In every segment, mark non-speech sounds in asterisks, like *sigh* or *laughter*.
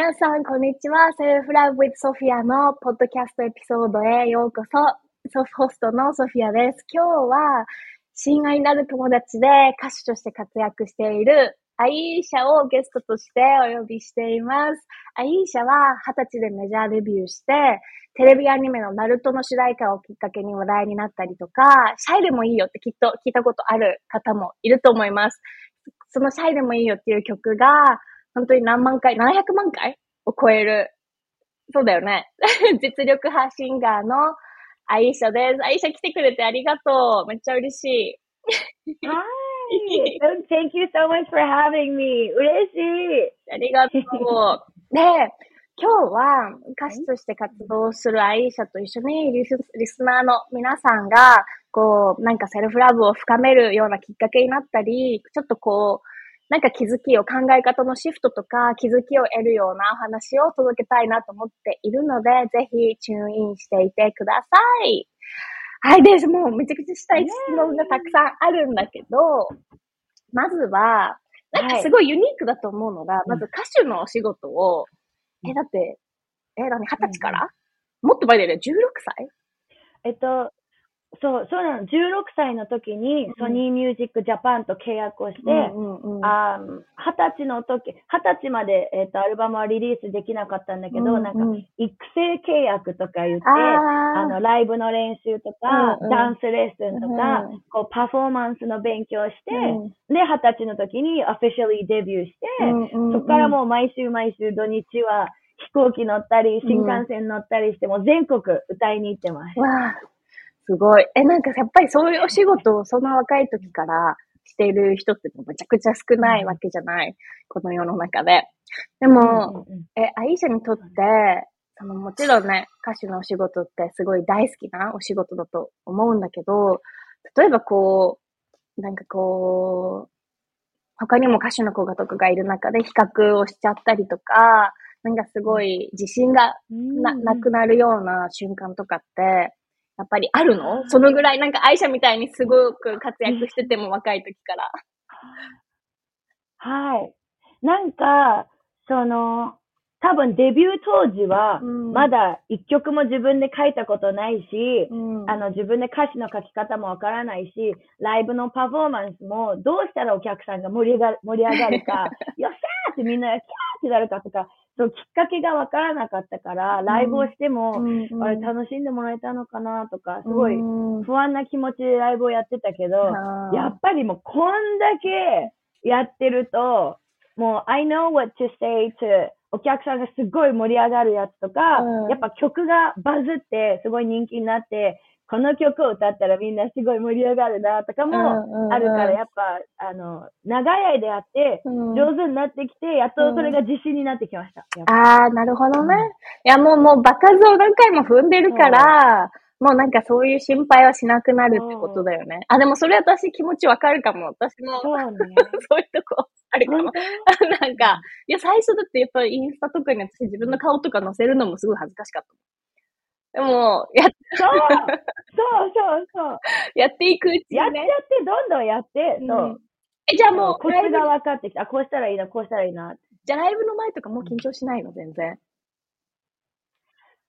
皆さん、こんにちは。セルフラブ with ソフィアのポッドキャストエピソードへようこそ。ソフホストのソフィアです。今日は、親愛なる友達で歌手として活躍しているアイーシャをゲストとしてお呼びしています。アイーシャは20歳でメジャーデビューして、テレビアニメのナルトの主題歌をきっかけに話題になったりとか、シャイでもいいよってきっと聞いたことある方もいると思います。そのシャイでもいいよっていう曲が、本当に何万回、700万回を超える。そうだよね。*laughs* 実力派シンガーのアイシャです。アイシャ来てくれてありがとう。めっちゃ嬉しい。Hi! Thank you so much for having me. 嬉しい。ありがとう。*laughs* で、今日は歌手として活動するアイシャと一緒にリスリスナーの皆さんが、こう、なんかセルフラブを深めるようなきっかけになったり、ちょっとこう、なんか気づきを、考え方のシフトとか気づきを得るようなお話を届けたいなと思っているので、ぜひチューンインしていてください。はい、で、もうめちゃくちゃしたい質問がたくさんあるんだけど、まずは、なんかすごいユニークだと思うのが、はい、まず歌手のお仕事を、え、だって、え、何、二十歳から、うん、もっと前だよね、16歳？えっと、そう、そうなの。16歳の時に、ソニーミュージックジャパンと契約をして、あ20歳の時、20歳まで、えっ、ー、と、アルバムはリリースできなかったんだけど、うんうん、なんか、育成契約とか言って、あの、ライブの練習とか、うんうん、ダンスレッスンとか、うん、こう、パフォーマンスの勉強して、うん、で、20歳の時にオフィシャルデビューして、うんうんうん、そこからもう毎週毎週土日は、飛行機乗ったり、新幹線乗ったりして、も全国歌いに行ってます。すごい。え、なんかやっぱりそういうお仕事をその若い時からしている人ってめちゃくちゃ少ないわけじゃない。この世の中で。でも、うんうん、え、アイシャにとって、そのもちろんね、歌手のお仕事ってすごい大好きなお仕事だと思うんだけど、例えばこう、なんかこう、他にも歌手の子がとかがいる中で比較をしちゃったりとか、なんかすごい自信がななくなるような瞬間とかって、やっぱりあるの？そのぐらいなんか愛車みたいにすごく活躍してても若い時から。はい。なんか、その、多分デビュー当時は、まだ一曲も自分で書いたことないし、うん、あの自分で歌詞の書き方もわからないし、ライブのパフォーマンスもどうしたらお客さんが盛り上がる盛り上がるか、*laughs* よっしゃーってみんなキャーってなるかとか、そうきっかけがわからなかったから、ライブをしても、うん、あれ楽しんでもらえたのかなとか、すごい不安な気持ちでライブをやってたけど、やっぱりもうこんだけやってると、もう I know what to say to お客さんがすごい盛り上がるやつとか、うん、やっぱ曲がバズってすごい人気になって、この曲を歌ったらみんなすごい盛り上がるなとかもあるから、やっぱ、あの、長い間やって、上手になってきて、やっとそれが自信になってきました。ああ、なるほどね。いや、もう、もう、場数を何回も踏んでるから、もうなんかそういう心配はしなくなるってことだよね。あ、でもそれ私気持ちわかるかも。私も。そうね。*laughs* そういうとこあるかも。*laughs* なんか、いや、最初だってやっぱりインスタとかに私自分の顔とか載せるのもすごい恥ずかしかった。でも、やっ、そうそうそうそう。*laughs* やっていくうちに、ね、やっちゃって、どんどんやって、そう。うん、え、じゃあもう、これが分かってきた。あ、こうしたらいいな、こうしたらいいな。じゃあライブの前とかもう緊張しないの、全然。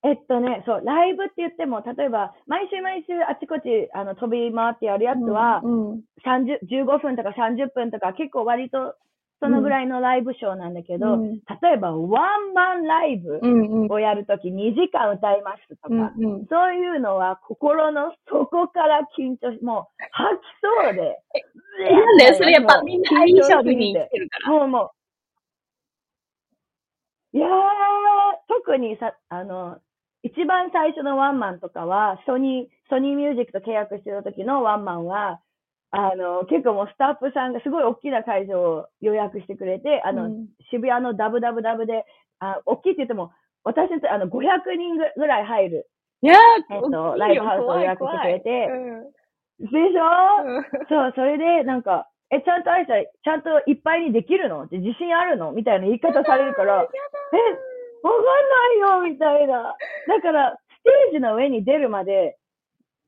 えっとね、そう、ライブって言っても、例えば、毎週毎週あちこち、あの、飛び回ってやるやつは、うんうん、15分とか30分とか、結構割とそのぐらいのライブショーなんだけど、うん、例えばワンマンライブをやるとき2時間歌いますとか、うんうん、そういうのは心の底から緊張し、もう吐きそうで。なんでそれやっぱみんな相性に来てるから。もうもう。いやー、特にさ、あの、一番最初のワンマンとかは、ソニー、ソニーミュージックと契約してた時のワンマンは、あの、結構もうスタッフさんがすごい大きな会場を予約してくれて、あの、うん、渋谷のダブダブダブで、あ大きいって言っても、私たちあの、500人ぐらい入る。いやえっと、ライブハウスを予約してくれて、うん、でしょ、そう、それで、なんか、え、ちゃんと愛したら、ちゃんといっぱいにできるの？って自信あるの？みたいな言い方されるから、え、わかんないよみたいな。だから、ステージの上に出るまで、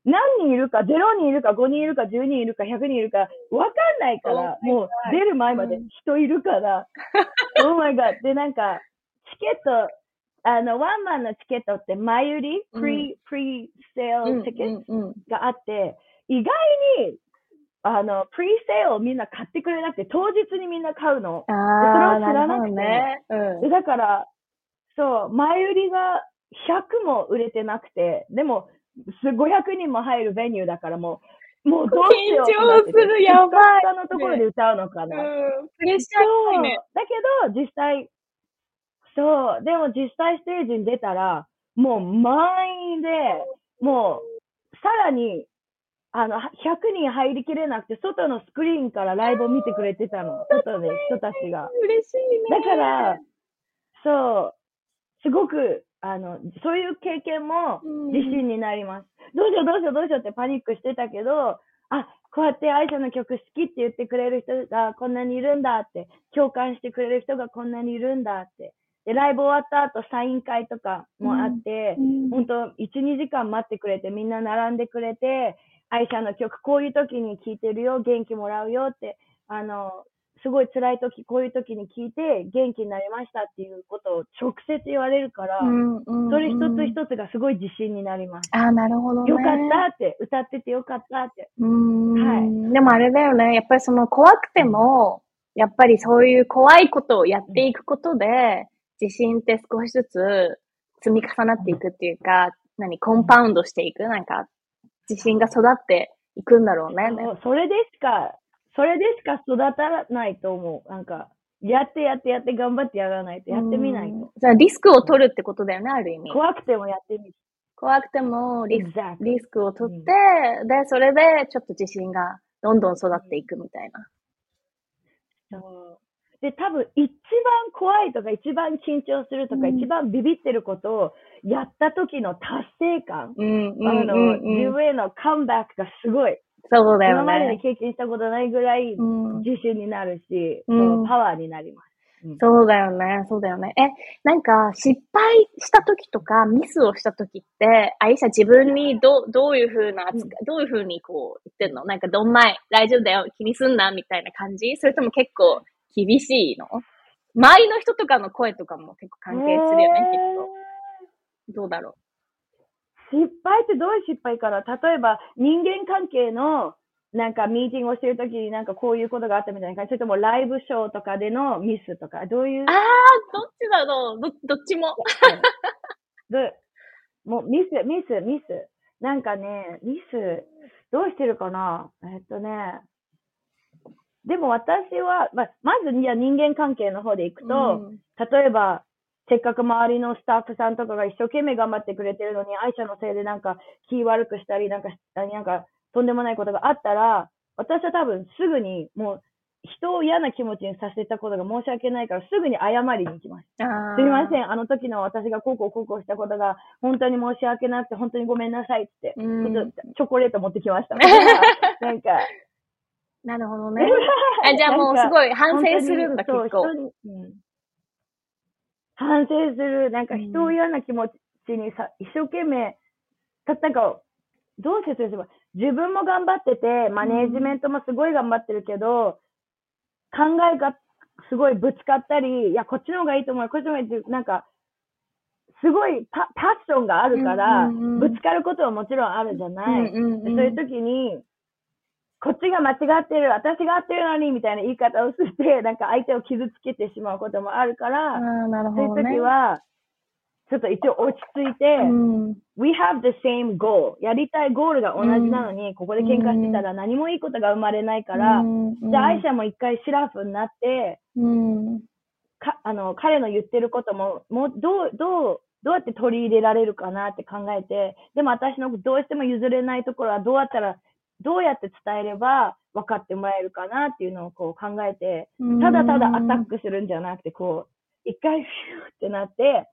何人いるか、0人いるか、5人いるか、10人いるか、100人いるか、わかんないから、もう出る前まで人いるから、*laughs* oh my god. で、なんか、ケット、あの、ワンマンのチケットって前売り、プリ、プリセールチケットがあって、意外に、あの、プリセールをみんな買ってくれなくて、当日にみんな買うの。ああ、それを知らなくて。ね。うん、だから、そう、前売りが100も売れてなくて、でも、500人も入るベニューだからもう、もうどうしよう緊張する、やばい。下のところで歌うのかな。ね、うん、プレッシャーね。だけど、実際、そう、でも実際ステージに出たら、もう満員で、もう、さらに、あの、100人入りきれなくて、外のスクリーンからライブを見てくれてたの。外で人たちが。嬉しいね。だから、そう、すごく、あの、そういう経験も自信になります。うん、どうしようどうしようどうしようってパニックしてたけど、あ、こうやって愛車の曲好きって言ってくれる人がこんなにいるんだって、共感してくれる人がこんなにいるんだって。で、ライブ終わった後、サイン会とかもあって、うん、本当1、2時間待ってくれて、みんな並んでくれて、愛車の曲、こういう時に聴いてるよ、元気もらうよって、あの、すごい辛い時、こういう時に聞いて元気になりましたっていうことを直接言われるから、うんうんうん、それ一つ一つがすごい自信になります。ああ、なるほど、ね、よかったって、歌っててよかったって。うん。はい。でもあれだよね、やっぱりその怖くても、やっぱりそういう怖いことをやっていくことで、自信って少しずつ積み重なっていくっていうか、何、コンパウンドしていくなんか、自信が育っていくんだろうね。それでしか、それでしか育たないと思う。なんか、やってやってやって頑張ってやらないと、やってみないと。じゃあリスクを取るってことだよね、ある意味。怖くてもやってみる。怖くてもリスリスクを取って、うん、で、それでちょっと自信がどんどん育っていくみたいな。そうで、多分一番怖いとか一番緊張するとか、うん、一番ビビってることをやった時の達成感、うん、あの、自分へのカムバックがすごい。そうだよね。今までに経験したことないぐらい自信になるし、うん、パワーになります。そうだよね、そうだよね。え、なんか、失敗した時とか、ミスをした時って、あいさ自分にどどういうふうな扱い、どういうふうにこう言ってんの？なんか、どんまい、大丈夫だよ、気にすんな、みたいな感じ？それとも結構、厳しいの？周りの人とかの声とかも結構関係するよね、きっと。どうだろう？失敗ってどういう失敗かな？例えば、人間関係の、なんかミーティングをしてるときになんかこういうことがあったみたいな感じ。それともライブショーとかでのミスとか、どういう？ああ、どっちだろう。ど、どっちも。*laughs* どもうミス、ミス、ミス。なんかね、ミス、どうしてるかな？えっとね、でも私は、まあ、まずじゃ人間関係の方でいくと、うん、例えば、せっかく周りのスタッフさんとかが一生懸命頑張ってくれてるのに、愛車のせいでなんか気悪くしたり、なんか、なんかとんでもないことがあったら、私は多分すぐにもう人を嫌な気持ちにさせたことが申し訳ないから、すぐに謝りに行きます。すみません、あの時の私がこうこうこうこうしたことが、本当に申し訳なくて、本当にごめんなさいって、ちょっとチョコレート持ってきました。*laughs* なんか、なるほどね。*laughs* あじゃあもうすごい反省するんだ、結構。うん、反省する。なんか人を嫌な気持ちにさ、一生懸命、たったか、どう説明すれば、自分も頑張ってて、マネージメントもすごい頑張ってるけど、考えがすごいぶつかったり、いや、こっちの方がいいと思う、こっちの方がいいって、なんか、すごいパパッションがあるから、ぶつかることはもちろんあるじゃない？そういう時に、こっちが間違ってる、私が合ってるのに、みたいな言い方をして、*laughs* なんか相手を傷つけてしまうこともあるから、ね、そういう時は、ちょっと一応落ち着いて、うん、we have the same goal. やりたいゴールが同じなのに、うん、ここで喧嘩してたら何もいいことが生まれないから、うん、じゃあ、愛車も一回シラフになって、かあの彼の言ってることも、もうどう、どう、どうやって取り入れられるかなって考えて、でも私のどうしても譲れないところはどうやったらどうやって伝えれば分かってもらえるかなっていうのをこう考えて、ただただアタックするんじゃなくて、こう、一回フューってなって、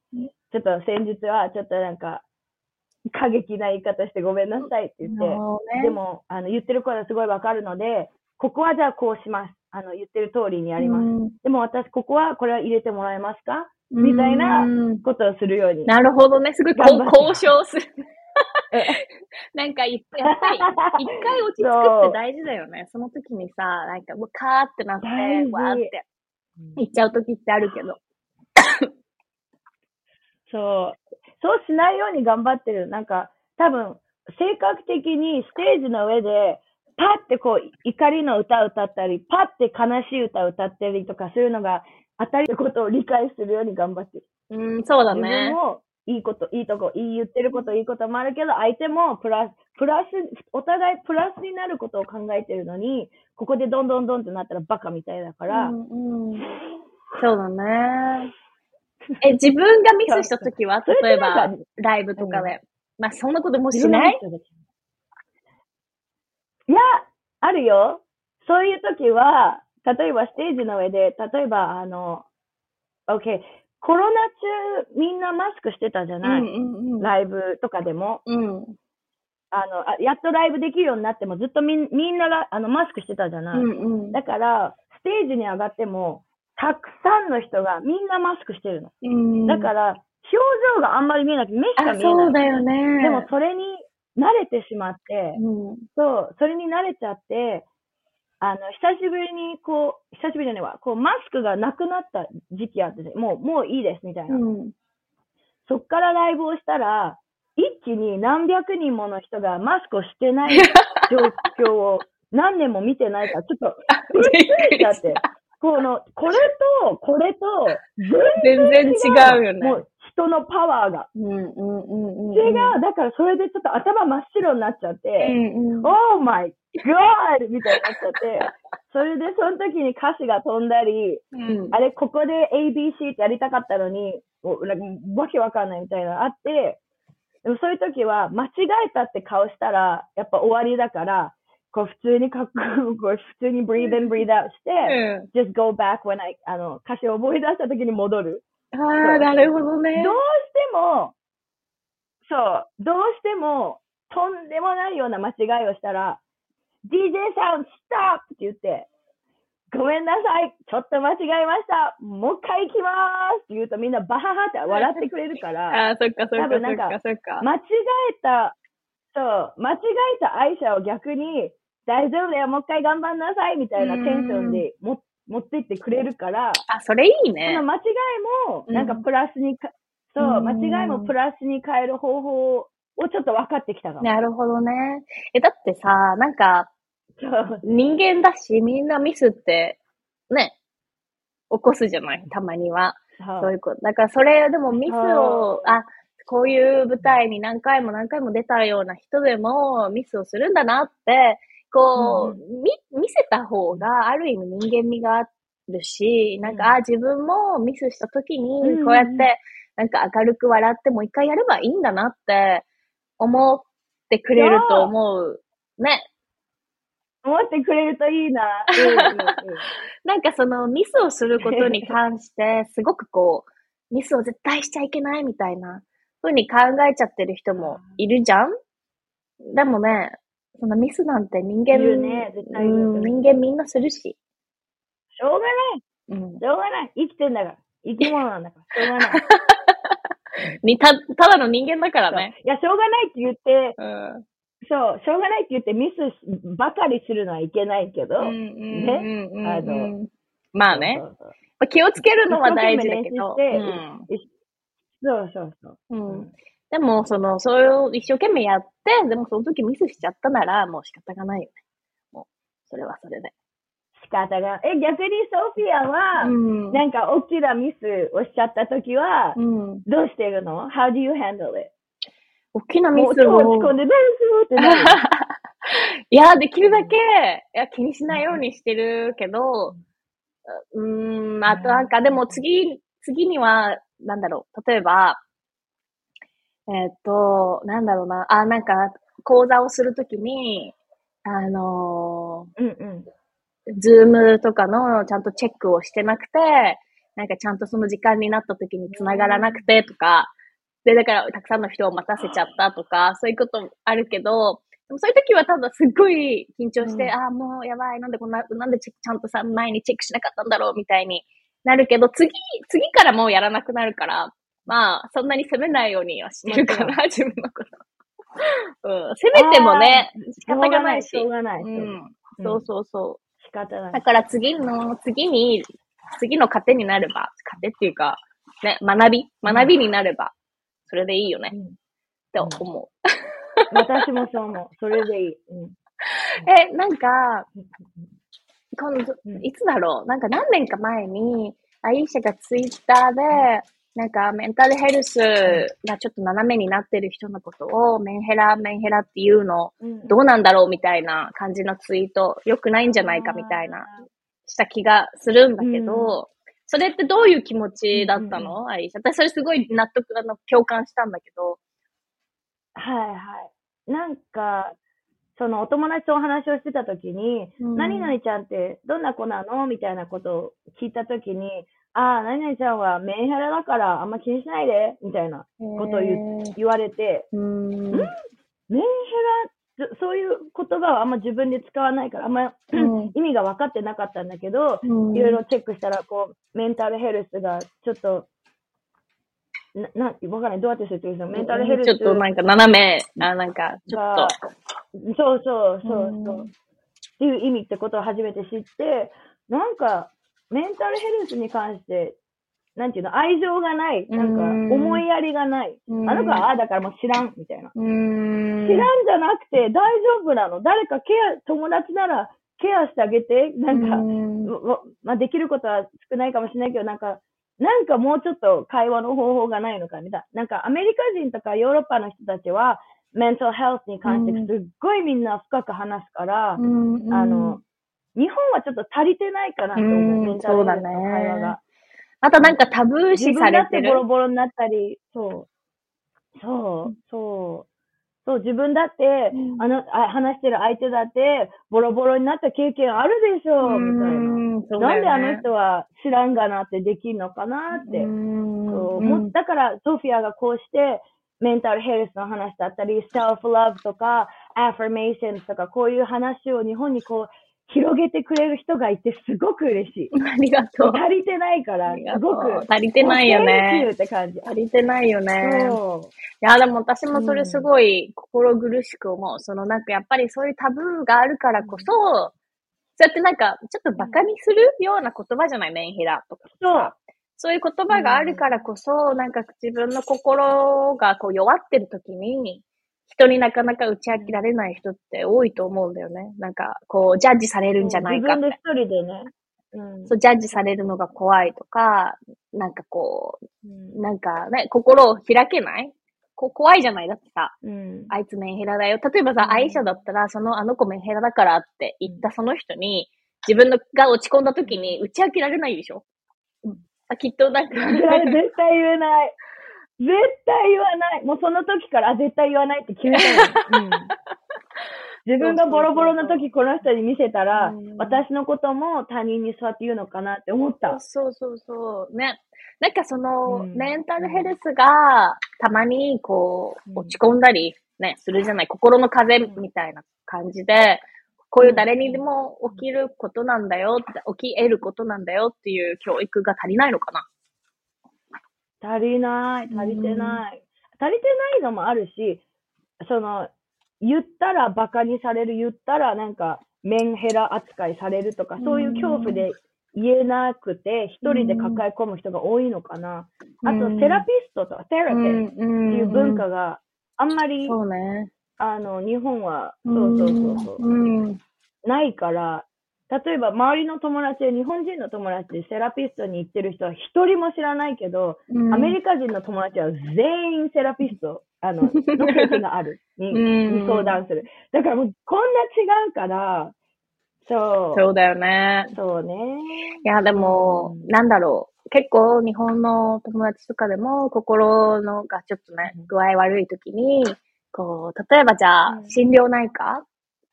ちょっと先日はちょっとなんか、過激な言い方してごめんなさいって言って、ね、でも、あの、言ってることはすごいわかるので、ここはじゃあこうします。あの、言ってる通りにやります。でも私、ここはこれは入れてもらえますか？みたいなことをするように。なるほどね。すごい交渉する。*laughs* なんか、やっぱり、一回落ち着くって大事だよね。その時にさ、なんか、もうカーってなって、わーって、行っちゃう時ってあるけど。そう。そうしないように頑張ってる。なんか、多分、性格的にステージの上で、パッてこう、怒りの歌を歌ったり、パッて悲しい歌を歌ったりとか、そういうのが当たりのことを理解するように頑張ってる。うん、そうだね。自分もいいこと、いいとこ、いい言ってること、いいこともあるけど、相手もプラス、プラス、お互いプラスになることを考えてるのに、ここでどんどんどんってなったらバカみたいだから。うん、うん、そうだね。*laughs* え、自分がミスしたときは、例えば、ライブとかで。うん、まあ、そんなこともしない？いや、あるよ。そういうときは、例えばステージの上で、例えば、あの、OK、コロナ中みんなマスクしてたじゃない、うんうんうん、ライブとかでも。うん、あのあやっとライブできるようになってもずっとみみんながあのマスクしてたじゃない、うんうん、だから、ステージに上がっても、たくさんの人がみんなマスクしてるの。うん、だから、表情があんまり見えなくて、目しか見えない。そうだよね。でもそれに慣れてしまって、うん、そう、それに慣れちゃって、あの、久しぶりに、こう、久しぶりじゃないわ、こう、マスクがなくなった時期あって、もう、もういいです、みたいな。うん、そっからライブをしたら、一気に何百人もの人がマスクをしてない状況を *laughs* 何年も見てないから、ちょっと、びっくりしちゃって。この、これと、これと、全然違うよね。もう、人のパワーが。うんうんうんうん、違う。だからそれでちょっと頭真っ白になっちゃって、うんうん、Oh my God! みたいになっちゃって、*laughs* それでその時に歌詞が飛んだり、うん、あれ、ここで ABC ってやりたかったのに、わけわかんないみたいなのあって、でもそういう時は間違えたって顔したら、やっぱ終わりだから、こう普通にかっこよく、普通に breathe in, breathe out して、うん、just go back when I, あの、歌詞を覚え出した時に戻る。ああ、なるほどね。どうしても、そう、どうしても、とんでもないような間違いをしたら、DJ さん、ストップって言って、ごめんなさい、ちょっと間違えました、もう一回行きまーすって言うとみんなバハハって笑ってくれるから、*laughs* あそっかそっかそっかそっか。間違えた、そう、間違えた愛車を逆に、大丈夫だよ、もう一回頑張んなさいみたいなテンションでも持ってってくれるから、あ、それいいね。その間違いも、なんかプラスにか、うん、そう、間違いもプラスに変える方法をちょっと分かってきたなるほどね。え、だってさ、なんか、人間だし、みんなミスって、ね、起こすじゃない？たまには。そういうこと。だからそれ、でもミスを、あ、こういう舞台に何回も何回も出たような人でもミスをするんだなって、こう、うん、見、見せた方が、ある意味人間味があるし、なんか、あ、自分もミスした時に、こうやって、なんか明るく笑ってもう一回やればいいんだなって思ってくれると思う。ね。思ってくれるといいな。なんかそのミスをすることに関して、すごくこう、ミスを絶対しちゃいけないみたいな、ふうに考えちゃってる人もいるじゃんでもね、そのミスなんて人間、ね、絶対、うん、人間みんなするし。しょうがない。うん。しょうがない。生きてんだから。生き物なんだから。しょうがない。*laughs* にた、ただの人間だからね。いや、しょうがないって言って、うん、そう、しょうがないって言ってミスばかりするのはいけないけど、ね。あの、まあね。そうそうそう気をつけるのは大事だけど。うん、そうそうそう。うんでも、その、それを一生懸命やって、でもその時ミスしちゃったなら、もう仕方がないよね。もう、それはそれで。仕方が。え、逆にソフィアは、うん、なんか大きなミスをしちゃった時は、うん、どうしてるの ?How do you handle it? 大きなミスを。落ち込んで、どうってなる。*laughs* いや、できるだけ、いや、気にしないようにしてるけど、うん、あとなんか、でも次、次には、なんだろう、例えば、えっと、なんだろうな。あ、なんか、講座をするときに、あのー、うんうん。ズームとかのちゃんとチェックをしてなくて、なんかちゃんとその時間になった時に繋がらなくてとか、で、だからたくさんの人を待たせちゃったとか、そういうことあるけど、でもそういう時はただすっごい緊張して、うん、ああ、もうやばい、なんでこんな、なんでちゃんとさ、前にチェックしなかったんだろうみたいになるけど、次、次からもうやらなくなるから、まあ、そんなに責めないようにはしてるかな、自分のこと。うん。責めてもね、仕方がないし。しょうがない。うん。そうそうそう。仕方ない。だから次の、次に、次の糧になれば、糧っていうか、ね、学び学びになればそれでいいよね。って思う。私もそう思う。それでいい。え、なんか、今度、いつだろう？なんか何年か前に、アイシャがツイッターで、なんか、メンタルヘルスがちょっと斜めになってる人のことを、メンヘラ、メンヘラっていうの、どうなんだろうみたいな感じのツイート、良くないんじゃないかみたいな、した気がするんだけど、それってどういう気持ちだったの、アイシャ。私それすごい納得、あの、共感したんだけど。はいはい。なんか、そのお友達とお話をしてた時に、うん、何々ちゃんってどんな子なの？みたいなことを聞いた時に、ああ、何々ちゃんはメンヘラだからあんま気にしないで、みたいなことを言言われて、んメンヘラ、そういう言葉はあんま自分で使わないから、あんま、うん、*clears throat* 意味が分かってなかったんだけど、いろいろチェックしたら、こう、メンタルヘルスがちょっと、な、な、わかんない。どうやって説明するの？メンタルヘルス。ちょっとなんか斜め、あ、なんか、ちょっと。そうそうそうそう。っていう意味ってことを初めて知って、なんか、メンタルヘルスに関して、なんていうの、愛情がない。なんか、思いやりがない。あの子は、ああだからもう知らん、みたいな。知らんじゃなくて大丈夫なの。誰かケア、友達ならケアしてあげて。なんか、まあ、できることは少ないかもしれないけど、なんか、なんかもうちょっと会話の方法がないのか、みたいな。なんか、アメリカ人とかヨーロッパの人たちは、メンタルヘルスに関してすっごいみんな深く話すから、あの、日本はちょっと足りてないかなと思う、そうだね。会話が。あとなんかタブー視されてる。自分だってボロボロになったり、そう。そう、そう。そう、自分だって、うん、あのあ、話してる相手だって、ボロボロになった経験あるでしょう、みたいな、ね。なんであの人は知らんがなってできるのかなって。そうもだから、ソフィアがこうして、メンタルヘルスの話だったり、セルフラブとか、アファメーションとか、こういう話を日本にこう、広げてくれる人がいてすごく嬉しい。ありがとう。足りてないから、すごく。足りてないよね。って感じ。足りてないよね。そう。いや、でも私もそれすごい心苦しく思う。うん、そのなんかやっぱりそういうタブーがあるからこそ、そうやってなんかちょっと馬鹿にするような言葉じゃない、メンヘラとか。そう。そういう言葉があるからこそ、なんか自分の心がこう弱ってる時に、人になかなか打ち明けられない人って多いと思うんだよね。なんか、こう、ジャッジされるんじゃないかって。自分で一人でね。うん、そう、ジャッジされるのが怖いとか、なんかこう、うん、なんかね、心を開けない？こ怖いじゃない？だってさ、うん、あいつメンヘラだよ。例えばさ、うん、アイシャだったら、その、あの子メンヘラだからって言ったその人に、自分のが落ち込んだ時に打ち明けられないでしょ、うん、あきっとなんか。絶対言えない。絶対言わない。もうその時から、絶対言わないって決めたの。*laughs* うん、自分がボロボロの時この人に見せたら、私のことも他人にそうやって言うのかなって思った。そうそうそうね。なんかその、うん、メンタルヘルスがたまにこう、落ち込んだりね、するじゃない。心の風みたいな感じで、こういう誰にでも起きることなんだよ、起き得ることなんだよっていう教育が足りないのかな。足りない、足りてない。足りてないのもあるし、その、言ったら馬鹿にされる、言ったらなんか、メンヘラ扱いされるとか、そういう恐怖で言えなくて、一人で抱え込む人が多いのかな。あと、セラピストとか、セラピストっていう文化があんまり、そうね。あの、日本は、そうそうそうそう、ないから、例えば周りの友達で日本人の友達でセラピストに行ってる人は一人も知らないけど、うん、アメリカ人の友達は全員セラピスト、あの、*laughs* の経験があるにに相談する。だからもうこんな違うから、そう。そうだよね。そうね。いや、でも、うん、なんだろう。結構日本の友達とかでも心のがちょっとね、具合悪い時に、こう、例えばじゃあ、心療内科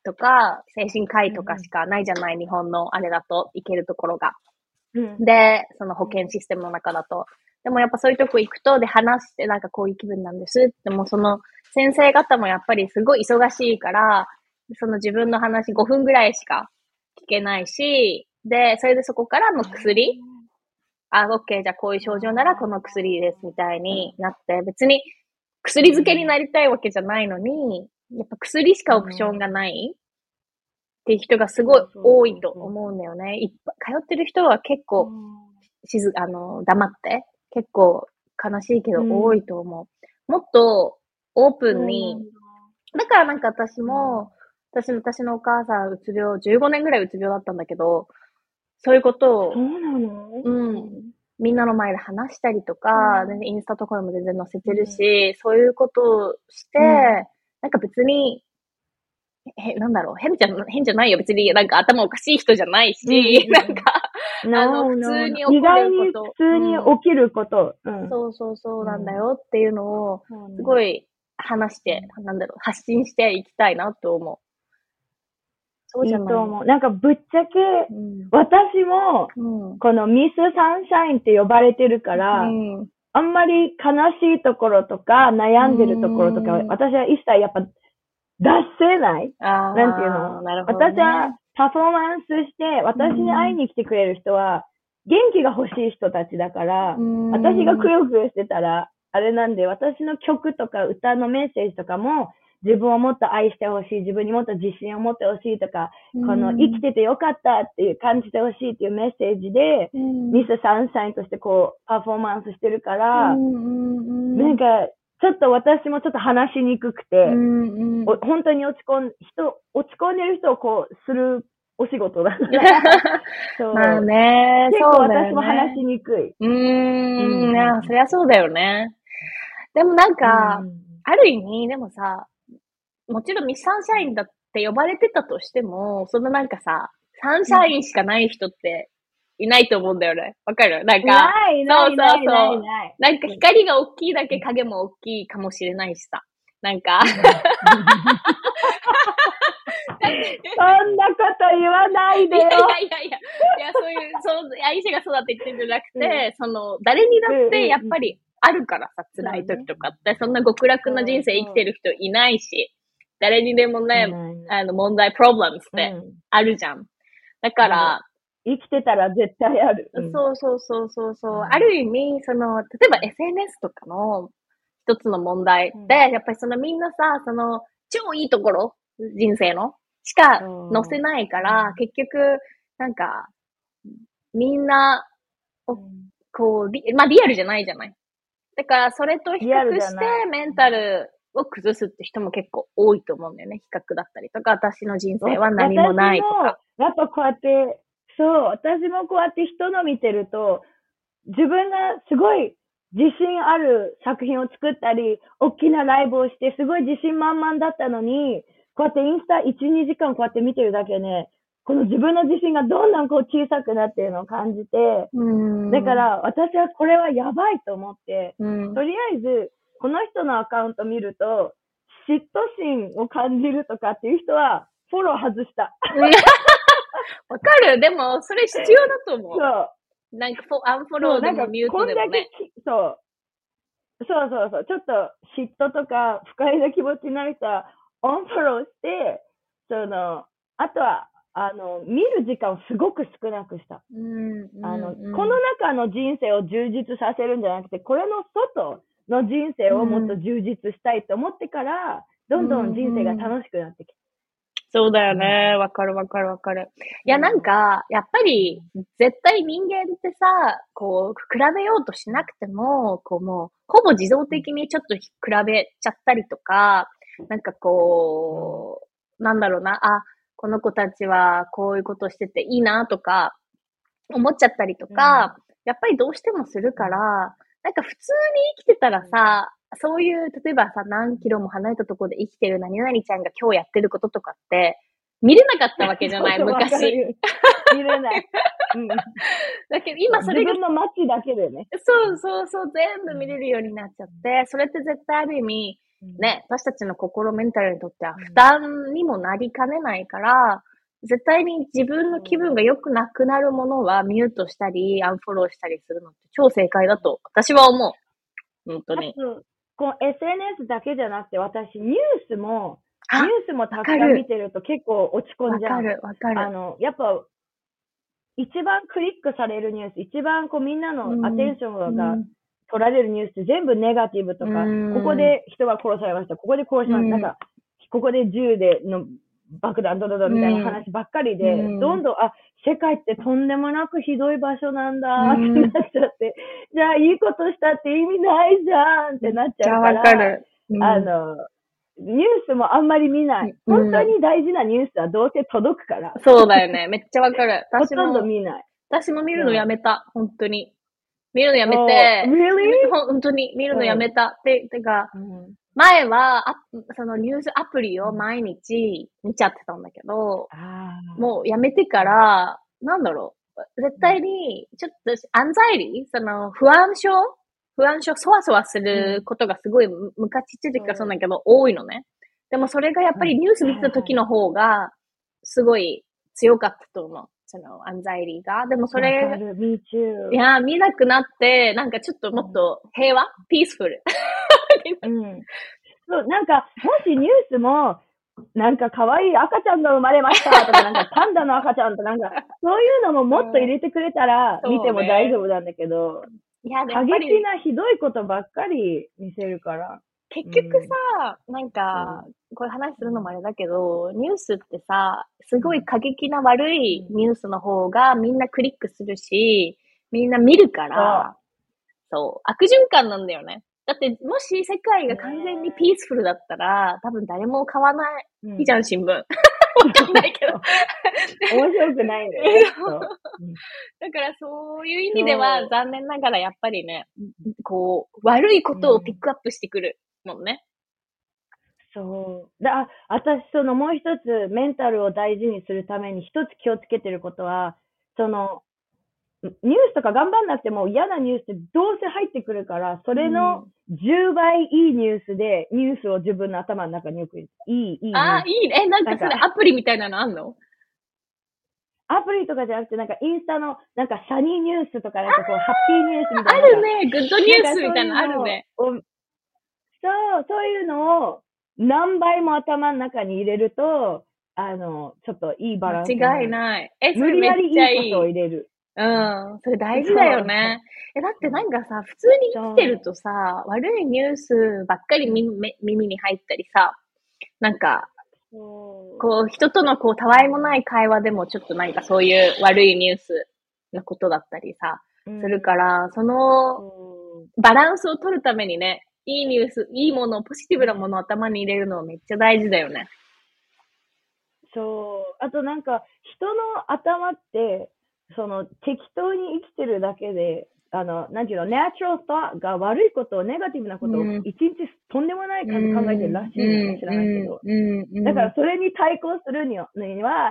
とか、精神科医とかしかないじゃない、日本のあれだと、行けるところが。うん、で、その保険システムの中だと。でもやっぱそういうとこ行くと、で、話してなんかこういう気分なんですでもその先生方もやっぱりすごい忙しいから、その自分の話5分ぐらいしか聞けないし、で、それでそこからも薬、あ、オッケー、じゃあこういう症状ならこの薬ですみたいになって、別に薬漬けになりたいわけじゃないのに、やっぱ薬しかオプションがない。っていう人がすごい多いと思うんだよね。いっぱい通ってる人は結構、しず、あの、黙って、結構悲しいけど多いと思う。もっとオープンに、だ。からなんか私も、私の、私のお母さん、うつ病、15年ぐらいうつ病だったんだけど、そういうことを、そうなの？うん。みんなの前で話したりとか、うん、インスタとかでも全然載せてるし、うん、そういうことをして、うん、なんか別に、へ、なんだろう、変じゃ、変じゃないよ。別になんか頭おかしい人じゃないし、うん、なんか、あの、普通に起こること。普通に起きること。そうそうそうなんだよっていうのを、すごい話して、なんだろう、発信していきたいなと思う。そうじゃない。いいと思う。なんかぶっちゃけ、うん、私も、このミスサンシャインって呼ばれてるから、うん、あんまり悲しいところとか、悩んでるところとか、私は一切やっぱ出せない。なんていうの、ね、私はパフォーマンスして、私に会いに来てくれる人は、元気が欲しい人たちだから、私がくよくよしてたら、あれなんで、私の曲とか歌のメッセージとかも、自分をもっと愛してほしい、自分にもっと自信を持ってほしいとか、この生きててよかったっていう感じてほしいっていうメッセージで、ミスサンシャインとしてこう、パフォーマンスしてるから、なんか、ちょっと私もちょっと話しにくくて、本当に落ち込ん、人、落ち込んでる人をこう、するお仕事だから。*laughs* そう。まあね、結構私も話しにくい。うーん、いや、そりゃそうだよね。でもなんか、ある意味、でもさ、もちろんミスサンシャインだって呼ばれてたとしても、そのなんかさ、サンシャインしかない人っていないと思うんだよね。わかる？なんか、ないないないそうそうそう。なんか光が大きいだけ影も大きいかもしれないしさ。なんかそんなこと言わないでよ。いやいやいやいや、そういう、そう、愛しがそうだって言ってるんじゃなくて、うん、その、誰にだってやっぱりあるからさ、辛い時とかって、そんな極楽な人生生きてる人いないし、誰にでもね、あの、問題、プロブレムってあるじゃん。だから、生きてたら絶対ある。そうそうそうそうそう。ある意味、その、例えば SNS とかの一つの問題で、やっぱりそのみんなさ、その、超いいところ、人生の、しか載せないから、結局、なんか、みんな、こう、まあリアルじゃないじゃない。だから、それと比較して、メンタルを崩すって人も結構多いと思うんだよね。比較だったりとか、私の人生は何もないとか。やっぱこうやって、そう、私もこうやって人の見てると、自分がすごい自信ある作品を作ったり、大きなライブをして、すごい自信満々だったのに、こうやってインスタ1、2時間こうやって見てるだけね、この自分の自信がどんどんこう小さくなってるのを感じて、だから私はこれはやばいと思って、とりあえずこの人のアカウント見ると、嫉妬心を感じるとかっていう人は、フォロー外した。わかるでも、それ必要だと思う。そう。なんかアンフォローでもミュートでもね。そう。そうそうそう。ちょっと嫉妬とか不快な気持ちになる人は、アンフォローして、その、あとは、あの、見る時間をすごく少なくした。うん、あの、この中の人生を充実させるんじゃなくて、これの外、の人生をもっと充実したいと思ってから、どんどん人生が楽しくなってきた。そうだよね。わかるわかるわかる。いや、なんか、やっぱり、絶対人間ってさ、こう、比べようとしなくても、こうもう、ほぼ自動的にちょっと比べちゃったりとか、なんかこう、なんだろうな、あ、この子たちはこういうことしてていいなとか、思っちゃったりとか、やっぱりどうしてもするから、なんか普通に生きてたらさ、そういう、例えばさ、何キロも離れたところで生きてる何々ちゃんが今日やってることとかって、見れなかったわけじゃない *laughs* 昔。*laughs* 見れない。うん、だけど今それが。自分の街だけでね。そうそうそう、全部見れるようになっちゃって、それって絶対ある意味、ね、私たちの心メンタルにとっては負担にもなりかねないから、絶対に自分の気分が良くなくなるものはミュートしたり、アンフォローしたりするのって超正解だと私は思う。本当に。この SNS だけじゃなくて、私、ニュースも、ニュースもたくさん見てると結構落ち込んじゃう。わかる、わかる。あの、やっぱ、一番クリックされるニュース、一番こうみんなのアテンションが取られるニュースって全部ネガティブとか、ここで人が殺されました、ここで殺しました、なんか、ここで銃での爆弾ドドドみたいな話ばっかりで、うん、どんどん、あ、世界ってとんでもなくひどい場所なんだってなっちゃって、ちゃいいことしたって意味ないじゃんってなっちゃうから。わかる。うん、あの、ニュースもあんまり見ない。本当に大事なニュースはどうせ届くから。そうだよね。めっちゃわかる。*laughs* ほとんど見ない。私も見るのやめた。本当に。見るのやめて、oh, really? 本当に見るのやめた。て、てか、前はあ、そのニュースアプリを毎日見ちゃってたんだけど、もうやめてから、なんだろう。絶対に、ちょっと、アンザイリーその、不安症？不安症、そわそわすることがすごい、昔ちっちゃい時からそうなんだけど、多いのね。でもそれがやっぱりニュース見てた時の方が、すごい強かったと思う。その、アンザイリーが。でもそれ、いや、見なくなって、なんかちょっともっと平和、うん、ピースフル。うん。そう、なんか、もしニュースも、なんか可愛い赤ちゃんが生まれましたとか、*laughs* なんかパンダの赤ちゃんとか、なんか、そういうのももっと入れてくれたら、見ても大丈夫なんだけど、いや、過激なひどいことばっかり見せるから。結局さ、うん、なんか、こういう話するのもあれだけど、ニュースってさ、すごい過激な悪いニュースの方がみんなクリックするし、みんな見るから、そう、悪循環なんだよね。だって、もし世界が完全にピースフルだったら、多分誰も買わないじゃん、新聞。わかんないけど。*laughs* 面白くないんだよね。だからそういう意味では残念ながらやっぱりね、こう、悪いことをピックアップしてくるもんね。そう。だ、私、そのもう一つメンタルを大事にするために一つ気をつけてることは、その、ニュースとか頑張んなくても嫌なニュースってどうせ入ってくるから、それの10倍いいニュースで、ニュースを自分の頭の中によくいい、いい。ああ、いいね。え、なんかそれアプリみたいなのあんの？アプリとかじゃなくて、なんかインスタの、なんかサニーニュースとか、なんかこう、ハッピーニュースみたいな。あるね、グッドニュースみたいなのあるね。そう、そういうのを何倍も頭の中に入れると、あの、ちょっといいバランス。間違いない。え、それめっちゃいい。無理やりいいことを入れる。うん。それ大事だよね。え、だってなんかさ、普通に生きてるとさ、悪いニュースばっかり耳に入ったりさ、なんか、こう、人とのこう、たわいもない会話でもちょっとなんかそういう悪いニュースのことだったりさ、するから、その、バランスを取るためにね、いいニュース、いいもの、ポジティブなものを頭に入れるのめっちゃ大事だよね。そう。あとなんか、人の頭って、その、適当に生きてるだけで、あの、なんていうの、ナチュラル thought が悪いことを、ネガティブなことを一日とんでもない数考えてるらしいのかもしれないけど、だからそれに対抗するには、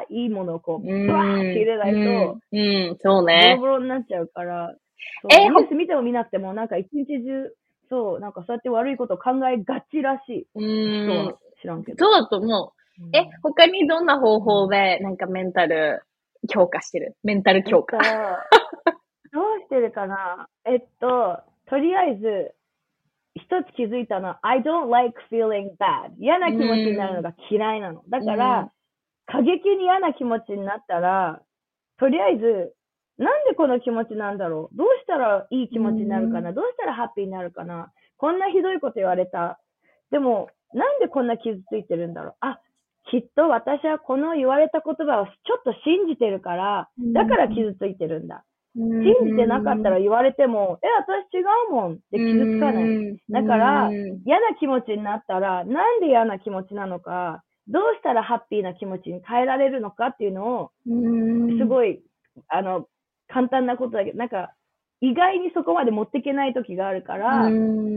いいものをこう、バーって入れないと、うん、そうね。ボロボロになっちゃうから、えニュース見ても見なくても、なんか一日中、そう、なんかそうやって悪いことを考えがちらしい。うん。知らんけど。そうだと思う。うん、え、他にどんな方法で、なんかメンタル強化してる。メンタル強化。どうしてるかな？えっと、とりあえず、一つ気づいたのは、I don't like feeling bad. 嫌な気持ちになるのが嫌いなの。だから、過激に嫌な気持ちになったら、とりあえず、なんでこの気持ちなんだろう？どうしたらいい気持ちになるかな？どうしたらハッピーになるかな？こんなひどいこと言われた。でも、なんでこんな傷ついてるんだろう？あ、きっと私はこの言われた言葉をちょっと信じてるから、だから傷ついてるんだ。信じてなかったら言われても、え、私違うもんって傷つかない。だから、嫌な気持ちになったら、なんで嫌な気持ちなのか、どうしたらハッピーな気持ちに変えられるのかっていうのを、すごい、あの、簡単なことだけど、なんか、意外にそこまで持っていけない時があるから、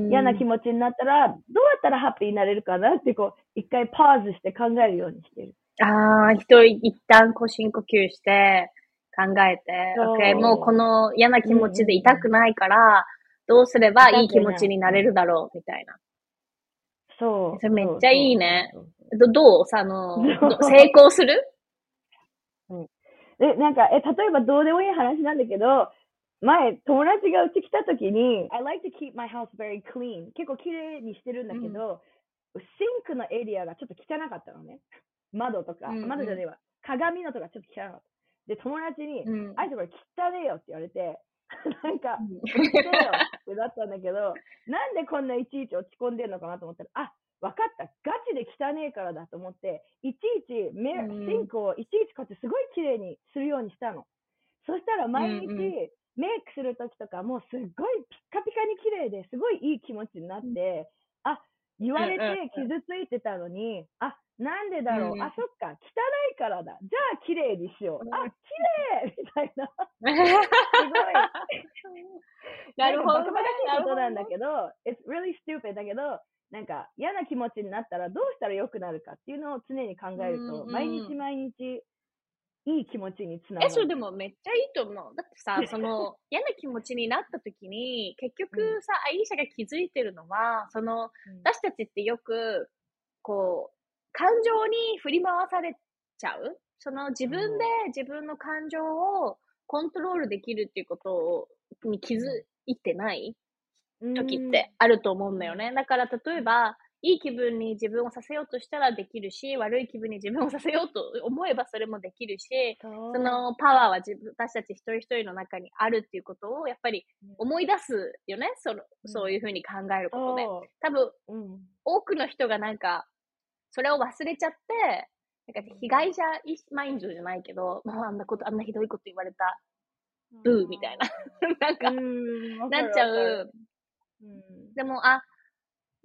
嫌な気持ちになったら、どうやったらハッピーになれるかなって、こう、一回パーズして考えるようにしてる。ああ、人一旦こう深呼吸して、考えて、OK、もうこの嫌な気持ちで痛くないから、どうすればいい気持ちになれるだろう、みたいな。そう。それめっちゃいいね。どどう？さ、あの、成功する？うん。え、なんか、え、例えばどうでもいい話なんだけど、前、友達がうち来た時に、I like to keep my house very clean. 結構綺麗にしてるんだけど、うん、シンクのエリアがちょっと汚かったのね。*laughs* 窓とか、うんうん、窓じゃねえわ。鏡のとかちょっと汚かった。で、友達に、うん、あいつこれ汚ねえよって言われて、*laughs* なんか、汚ねえよってなったんだけど、*laughs* なんでこんないちいち落ち込んでんのかなと思ったら、あ、分かった。ガチで汚ねえからだと思って、いちいちメ、シンクをいちいちこうやってすごい綺麗にするようにしたの。そしたら毎日、メイクするときとかもうすっごいピッカピカに綺麗ですごいいい気持ちになって、あ、言われて傷ついてたのに、あ、なんでだろう、うん、あ、そっか、汚いからだ。じゃあ、綺麗にしよう。あ、綺麗みたいな。すごい。*laughs* なるほど、ね。バカバカしいことなんだけど、it's really stupid だけど、なんか嫌な気持ちになったらどうしたら良くなるかっていうのを常に考えると、毎日毎日いい気持ちにつながる。え、それでもめっちゃいいと思う。だってさ、*laughs* その嫌な気持ちになった時に、結局さ、アイーシャが気づいてるのは、その、私たちってよく、こう、感情に振り回されちゃうその自分で自分の感情をコントロールできるっていうことをに気づいてない時ってあると思うんだよね。だから例えば、いい気分に自分をさせようとしたらできるし、悪い気分に自分をさせようと思えばそれもできるし、そのパワーは自分、私たち一人一人の中にあるっていうことをやっぱり思い出すよね？そのそういうふうに考えることで。多分、多くの人がなんか、それを忘れちゃって、なんか被害者マインドじゃないけど、もうあんなこと、あんなひどいこと言われた、ブーみたいな。*laughs* なんか、なっちゃう。でも、あ、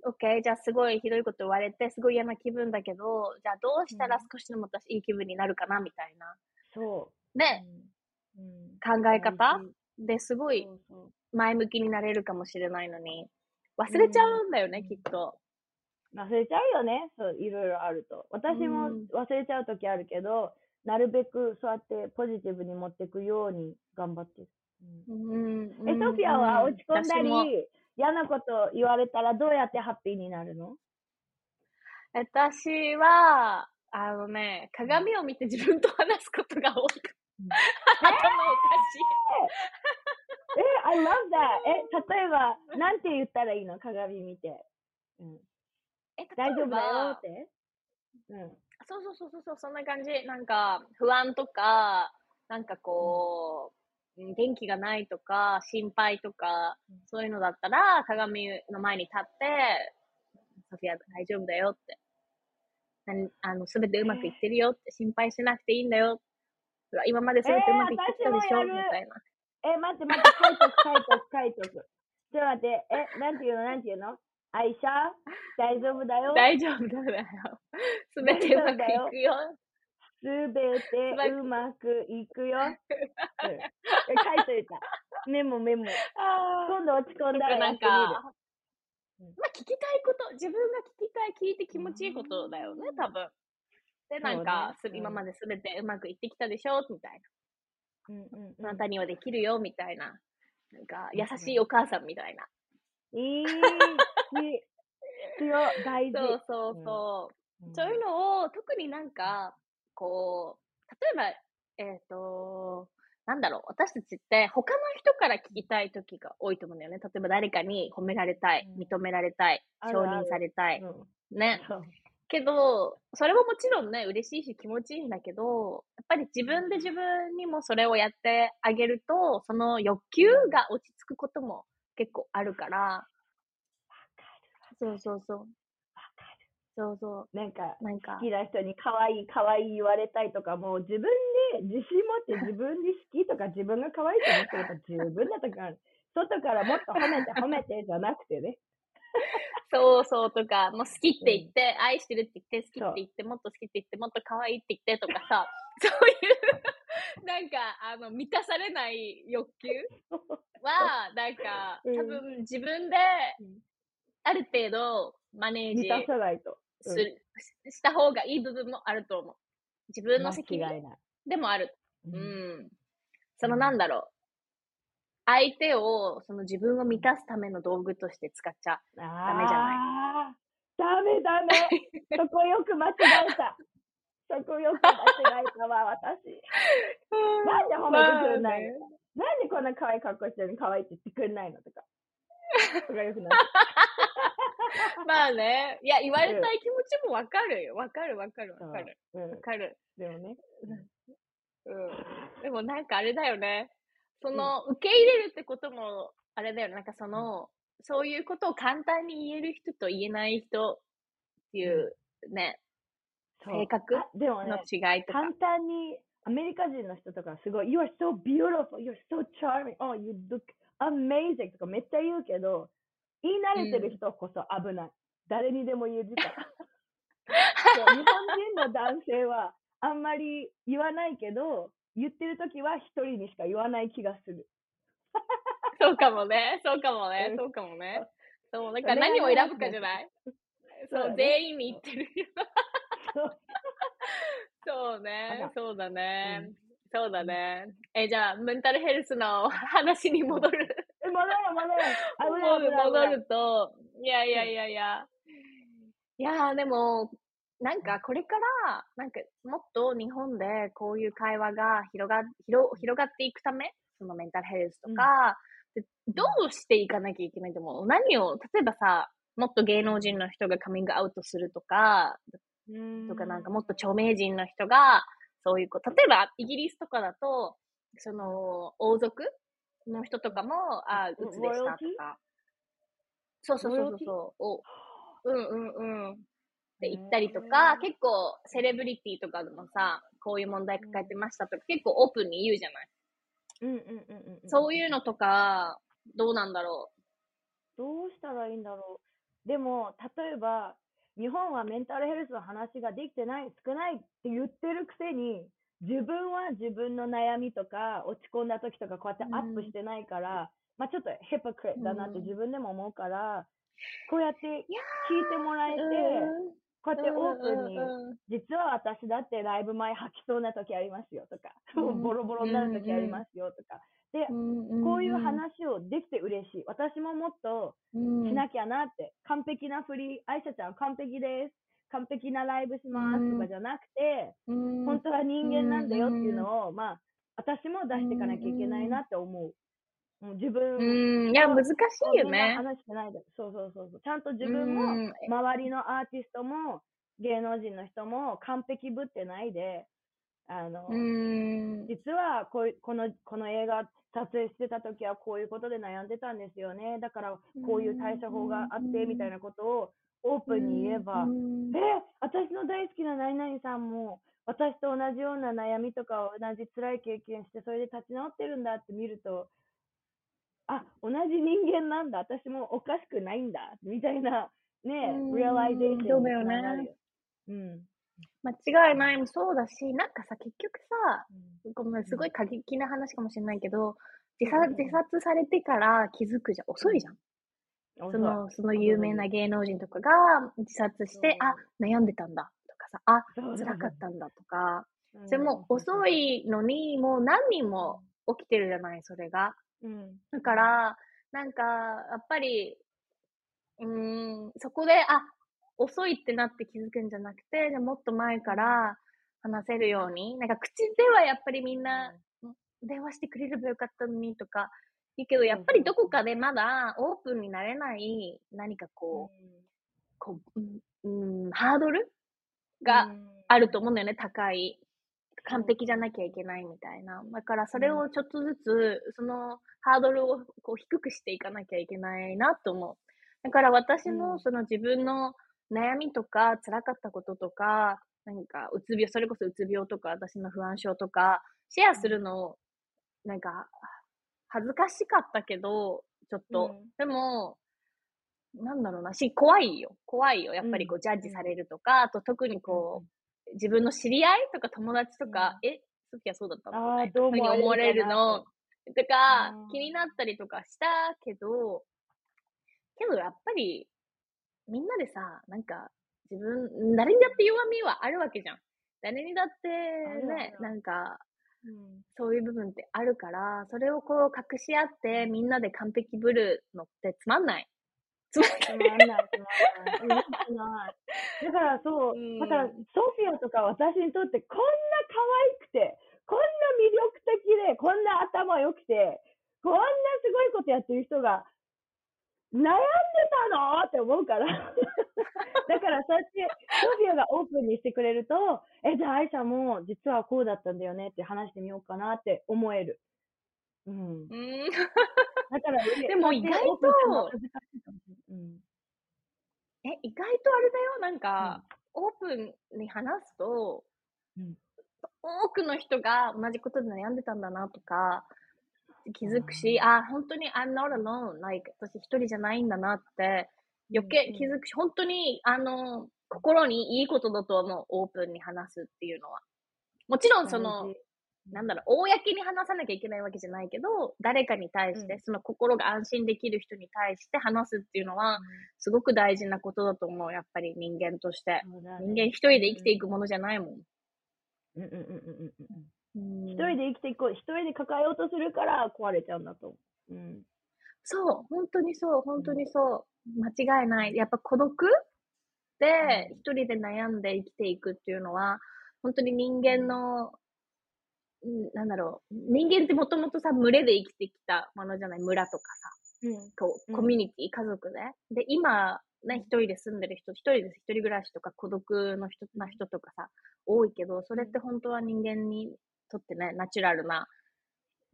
OK、じゃあすごいひどいこと言われて、すごい嫌な気分だけど、じゃあどうしたら少しでも私いい気分になるかなみたいな。そう。ね、うん、考え方？ですごい前向きになれるかもしれないのに、忘れちゃうんだよね、きっと。忘れちゃうよね。そう、いろいろあると。私も忘れちゃうときあるけど、なるべくそうやってポジティブに持っていくように頑張ってる。うん、え、ソフィアは落ち込んだり、嫌なこと言われたらどうやってハッピーになるの？私は、あのね、鏡を見て自分と話すことが多く、うん、頭おかしい。え、I love that! え、例えば、なんて言ったらいいの？鏡見て。うんえ、大丈夫だよって？うん。そうそうそうそう、そんな感じ。なんか、不安とか、なんかこう、うん、元気がないとか、心配とか、うん、そういうのだったら、鏡の前に立って、ソフィア大丈夫だよって。あの、すべてうまくいってるよって、心配しなくていいんだよ。今まですべてうまくいってきたでしょ、えー、みたいな。え、待って待って、書いとく、書いとく、*laughs* 書いとく。ちょっと待って、え、なんていうの、なんていうの？アイシャ、大丈夫だよ。大丈夫だよ。*laughs* すべてうまくいくよ。すべてうまくいくよ。*laughs* うん、書いといた。メモメモ。今度落ち込んだらなんか、まあ聞きたいこと、自分が聞きたい、聞いて気持ちいいことだよね、多分。で、なんか、ね、今まですべてうまくいってきたでしょみたいな。うんうんうん、あなたにはできるよ、みたいな。なんか、優しいお母さんみたいな。いい。必要、*laughs* 大事。そうそうそう。うん、そういうのを、特になんか、こう、例えば、えっ、ー、と、なんだろう、私たちって他の人から聞きたい時が多いと思うんだよね。例えば誰かに褒められたい、認められたい、承認されたい。ね。*laughs* けど、それももちろんね、嬉しいし気持ちいいんだけど、やっぱり自分で自分にもそれをやってあげると、その欲求が落ち着くことも結構あるから、そうそうそう。そうそう。なんか、なんか。好きな人に可愛い可愛い言われたいとか、もう自分で自信持って *laughs* 自分で好きとか自分が可愛いと思ってれば十分だとか、外からもっと褒めて褒めてじゃなくてね。*laughs* そうそうとか、もう好きって言って、うん、愛してるって言って、好きって言って、もっと好きって言って、もっと可愛いって言ってとかさ、*laughs* そういうなんか、あの、満たされない欲求は、なんか、多分自分である程度マネージ。満たさないと、する、うん、*laughs* した方がいい部分もあると思う。自分の責任でもある。うん。うん、そのなんだろう。相手を、その自分を満たすための道具として使っちゃダメじゃないダメダメ。*laughs* そこよく間違えた。そこよく間違えたわ、私。*laughs* なんで褒めてくれないの、なんでこんな可愛い格好してるのに可愛いって言ってくれないの？とか。そこがよくない。*laughs* まあね。いや、言われたい気持ちもわかるよ。わかるわかるわかる。わかる。でもね。うん。でもなんかあれだよね。その、受け入れるってことも、あれだよね。なんかその、そういうことを簡単に言える人と言えない人っていうね、性格の違いとか。簡単にアメリカ人の人とかすごい、You are so beautiful, you're so charming, oh, you look amazing とかめっちゃ言うけど、言い慣れてる人こそ危ない。うん、誰にでも言う時間。*laughs* 日本人の男性はあんまり言わないけど、言ってる時は一人にしか言わない気がする。そうかもね。そうかもね。そうかもね。そう、なんか何を選ぶかじゃない？そう、全員に言ってる。そうね。そうだね。そうだね。え、じゃあ、メンタルヘルスの話に戻る。戻る、戻る。戻ると、いやいやいやいや。いやでも、なんかこれから、なんかもっと日本でこういう会話が広が広広がっていくため、そのメンタルヘルスとか、うん、どうしていかなきゃいけないと思う？何を、例えばさ、もっと芸能人の人がカミングアウトするとか、とかなんかもっと著名人の人が、そういうこと、例えばイギリスとかだと、その王族の人とかも、あ、うつでしたとか。そうそうそうそう。おうんうんうん。って言ったりとか、結構セレブリティとかでもさ、こういう問題抱えてましたとか、結構オープンに言うじゃない？うんうんうんうん。そういうのとか、どうなんだろう？どうしたらいいんだろう。でも、例えば、日本はメンタルヘルスの話ができてない、少ないって言ってるくせに、自分は自分の悩みとか、落ち込んだ時とか、こうやってアップしてないから、うん、まあちょっと hypocrite だなって自分でも思うから、こうやって聞いてもらえて、こうやってオープンに、実は私だってライブ前吐きそうな時ありますよとか、*laughs* ボロボロになる時ありますよとか。で、こういう話をできて嬉しい。私ももっとしなきゃなって、完璧な振り、愛車ちゃん完璧です。完璧なライブしますとかじゃなくて、本当は人間なんだよっていうのを、まあ、私も出していかなきゃいけないなって思う。もう自分。うん、いや、難しいよね。話してないで。そうそうそうそう。ちゃんと自分も、周りのアーティストも、芸能人の人も完璧ぶってないで、あの、実はここの、この映画撮影してた時はこういうことで悩んでたんですよね。だからこういう対処法があってみたいなことをオープンに言えば、え、私の大好きな何々さんも私と同じような悩みとか同じ辛い経験してそれで立ち直ってるんだって見ると、あ、同じ人間なんだ。私もおかしくないんだ。みたいな、ね、 realization そうだよね。うん。間違いないもそうだし、なんかさ、結局さ、ごめん、すごい過激な話かもしれないけど、自殺自殺されてから気づくじゃん。遅いじゃん。その、その有名な芸能人とかが自殺して、あ、悩んでたんだとかさ、あ、辛かったんだとか、それも遅いのに、もう何人も起きてるじゃない、それが。うん、だから、なんか、やっぱり、うん、そこで、あ、遅いってなって気づくんじゃなくて、じゃもっと前から話せるように、なんか口ではやっぱりみんな、電話してくれればよかったのにとか、いいけど、やっぱりどこかでまだオープンになれない何かこう、こう、うん、ハードルがあると思うんだよね、高い。完璧じゃなきゃいけないみたいな。だからそれをちょっとずつ、そのハードルをこう低くしていかなきゃいけないなと思う。だから私もその自分の悩みとか辛かったこととか、何かうつ病、それこそうつ病とか私の不安症とか、シェアするの、なんか、恥ずかしかったけど、ちょっと。うん、でも、なんだろうな、し、怖いよ。怖いよ。やっぱりこう、ジャッジされるとか、あと特にこう、自分の知り合いとか友達とか、うん、え、ソフィアそうだったの？みたいな。ふうに思われるの、とか、気になったりとかしたけど、けどやっぱり、みんなでさ、なんか、自分、誰にだって弱みはあるわけじゃん。誰にだってね、なんか、うん、そういう部分ってあるから、それをこう隠し合って、みんなで完璧ぶるのってつまんない。つまんない、つまんない。つまんない。だからそう、うん、だからソフィアとか私にとってこんな可愛くて、こんな魅力的で、こんな頭良くて、こんなすごいことやってる人が悩んでたの？って思うから。*laughs* だからそうやって、ソフィアがオープンにしてくれると、え、じゃあ、アイシャも実はこうだったんだよねって話してみようかなって思える。うん。うん。*laughs* だから、*laughs* でも意外と、うん、え、意外とあれだよ、なんか、うん、オープンに話すと、うん、多くの人が同じことで悩んでたんだなとか、気づくし、あ、本当に I'm not alone, like 私一人じゃないんだなって余計気づくし、本当に、あの、心にいいことだと思う、オープンに話すっていうのは。もちろんその、なんだろう、公に話さなきゃいけないわけじゃないけど、誰かに対して、その心が安心できる人に対して話すっていうのは、すごく大事なことだと思う、やっぱり人間として。人間一人で生きていくものじゃないもん。うんうんうんうんうん。一人で生きていこう、一人で抱えようとするから壊れちゃうんだと。うん。そう、本当にそう、本当にそう。間違いない。やっぱ孤独で一人で悩んで生きていくっていうのは、本当に人間のなんだろう、人間ってもともとさ、群れで生きてきたものじゃない、村とかさ、うん、こうコミュニティ、家族で。で、今、ね、一人で住んでる人、一人で一人暮らしとか孤独の人な人とかさ、多いけど、それって本当は人間にとってね、ナチュラルな、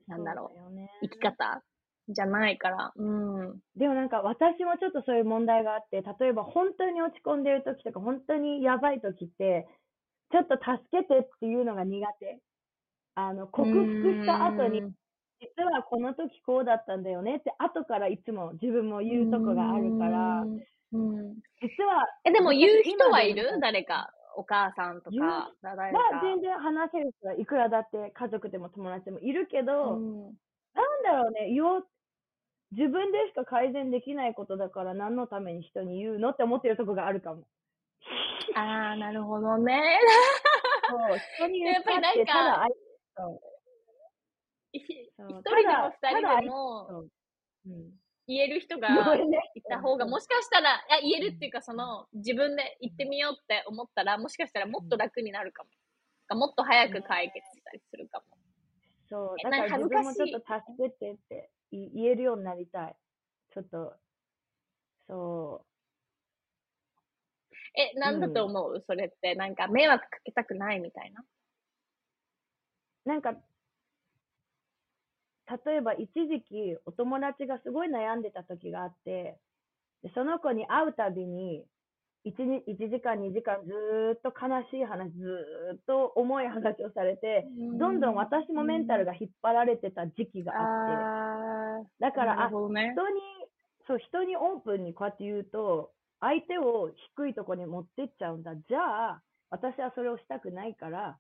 なんだろう、うね、生き方じゃないから。うん。でもなんか私もちょっとそういう問題があって、例えば本当に落ち込んでる時とか、本当にやばい時って、ちょっと助けてっていうのが苦手。あの、克服した後に、実はこの時こうだったんだよねって後からいつも自分も言うとこがあるから、うん、実は。え、でも言う人はいる？誰か。お母さんとか。まあ全然話せる人はいくらだって家族でも友達でもいるけど、うん、なんだろうね、言おう、自分でしか改善できないことだから何のために人に言うのって思ってるとこがあるかも。ああ、なるほどね。そう、人に言ったってただそう。一人でも二人でも、言える人がいた方が、もしかしたら、いや、言えるっていうか、その、自分で言ってみようって思ったら、もしかしたらもっと楽になるかも。もっと早く解決したりするかも。そう、だから自分もちょっと助けてって言えるようになりたい。ちょっと、そう。え、なんだと思う、うん、それって。なんか、迷惑かけたくないみたいな？なんか、例えば一時期お友達がすごい悩んでた時があって、でその子に会うたびに1、1時間、2時間ずっと悲しい話、ずっと重い話をされて、どんどん私もメンタルが引っ張られてた時期があって、だから、あ、人に、そう、人にオープンにこうやって言うと、相手を低いとこに持ってっちゃうんだ。じゃあ、私はそれをしたくないから、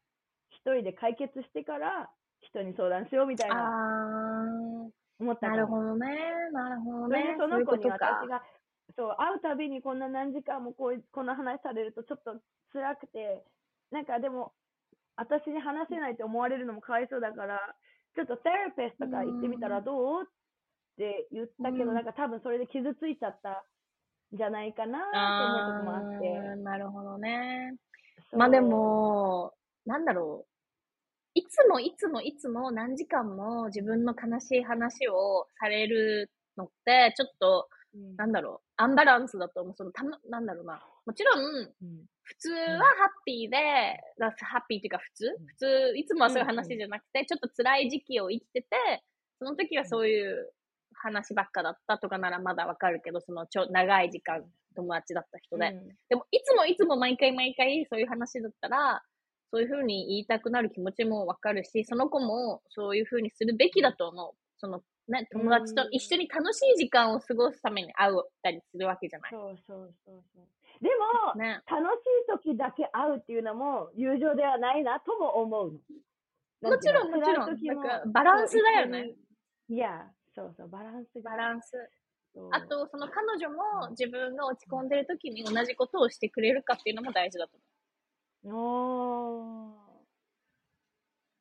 一人で解決してから人に相談しようみたいな思ったなるほどね。なるほどね。その子に私が、そう、会うたびにこんな何時間もこうこんな話されるとちょっと辛くて、なんかでも、私に話せないって思われるのもかわいそうだから、ちょっとセラピストとか行ってみたらどうって言ったけど、なんか多分それで傷ついちゃったんじゃないかなって思うとこもあって。なるほどね。まあでも、なんだろう。いつもいつもいつも何時間も自分の悲しい話をされるのって、ちょっと、うん、なんだろう、アンバランスだと思う。そのたなんだろうな。もちろん、うん、普通はハッピーで、うん、ハッピーっていうか普通、普通、いつもはそういう話じゃなくて、ちょっと辛い時期を生きてて、その時はそういう話ばっかだったとかならまだわかるけど、そのちょ長い時間友達だった人で。でも、いつもいつも毎回毎回そういう話だったら、そういうふうに言いたくなる気持ちもわかるし、その子もそういうふうにするべきだと思う。その、ね、友達と一緒に楽しい時間を過ごすために会うたりするわけじゃない。そうそうそうそう。でも、ね、楽しい時だけ会うっていうのも友情ではないなとも思うの。もちろん、もちろん。バランスだよね。いや、そうそう、バランスバランス。あと、その彼女も自分が落ち込んでる時に同じことをしてくれるかっていうのも大事だと思う。お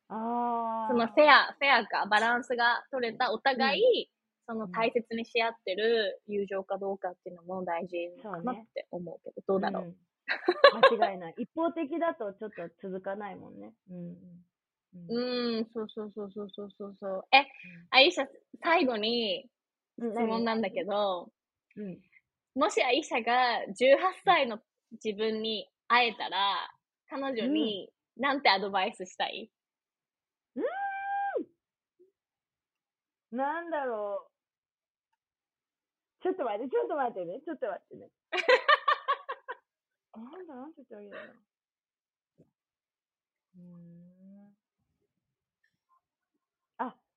あそのフェア、フェアか、バランスが取れたお互い、うん、その大切にし合ってる友情かどうかっていうのも大事かなって思うけど、ね、どうだろう、うん、間違いない。*laughs* 一方的だとちょっと続かないもんね。うん。うん、そうそうそうそうそうそう。え、アイシャ、最後に質問なんだけど、うん、もしアイシャが18歳の自分に会えたら、彼女に、なんてアドバイスしたい？うん、なんだろう。ちょっと待って、ちょっと待ってね。ちょっと待ってね。*laughs* なんだ、なんて言ってあげるの？うん。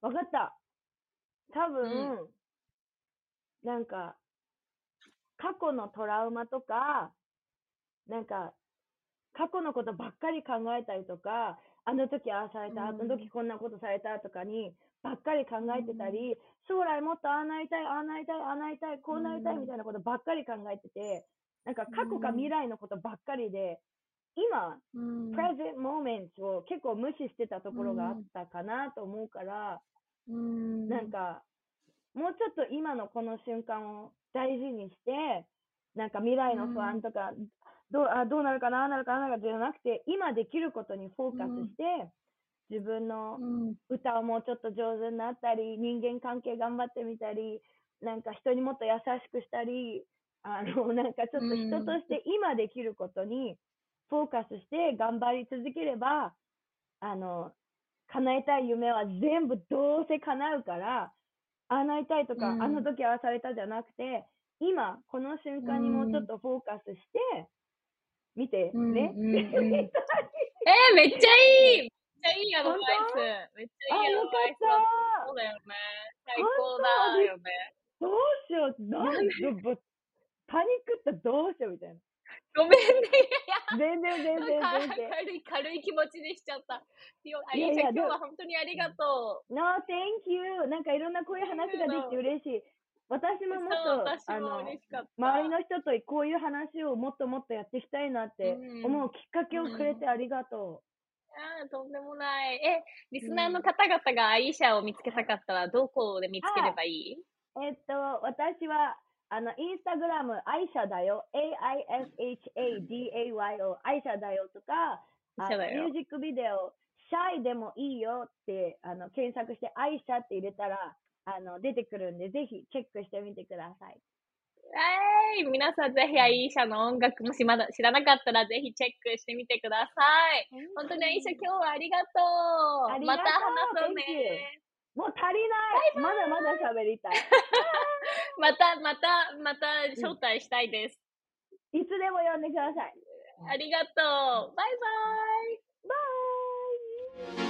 わかった。多分、うん、なんか、過去のトラウマとか、なんか、過去のことばっかり考えたりとか、あの時ああされた、あの時こんなことされたとかに、ばっかり考えてたり、将来もっとああなりたい、ああなりたい、ああなりたい、こうなりたいみたいなことばっかり考えてて、なんか過去か未来のことばっかりで、今、プレゼントモーメントを結構無視してたところがあったかなと思うから、なんか、もうちょっと今のこの瞬間を大事にして、なんか未来の不安とか、どうあどうなるかな、ああなるかな、じゃなくて、今できることにフォーカスして、自分の歌をもうちょっと上手になったり、人間関係頑張ってみたり、なんか人にもっと優しくしたり、あの、*laughs* なんかちょっと人として今できることにフォーカスして頑張り続ければ、あの、叶えたい夢は全部どうせ叶うから、ああなりたいとか、うん、あの時ああされたじゃなくて、今、この瞬間にもうちょっとフォーカスして、見て、うん、ね。うんうんうん、*laughs* えー、めっちゃいいめっちゃいいアドバイス。めっちゃいいアドバイスだ。そうだよね。最高だよね。どうしよう。なんで、パニックったどうしようみたいな。ごめんね。全然全然全然。軽い、軽い気持ちでしちゃった。いやいや、今日は本当にありがとう。No, thank you. なんかいろんなこういう話ができて嬉しい。私ももっと、あの、周りの人とこういう話をもっともっとやっていきたいなって思うきっかけをくれてありがとう。ああ、とんでもない。え、リスナーの方々がアイシャを見つけたかったら、どこで見つければいい？えっと、私は、あの、インスタグラム、アイシャだよ。A-I-S-H-A-D-A-Y-O、アイシャだよとか、あミュージックビデオ、シャイでもいいよって、あの、検索して、アイシャって入れたら、あの、出てくるんで、ぜひチェックしてみてください。えい、皆さんぜひアイシャの音楽もしまだ知らなかったらぜひチェックしてみてください。本当にアイシャ今日はありがとう。また話そうね。もう足りないまだまだ喋りたい。*laughs* また、また、また招待したいです。いつでも呼んでください。ありがとう。バイバイ。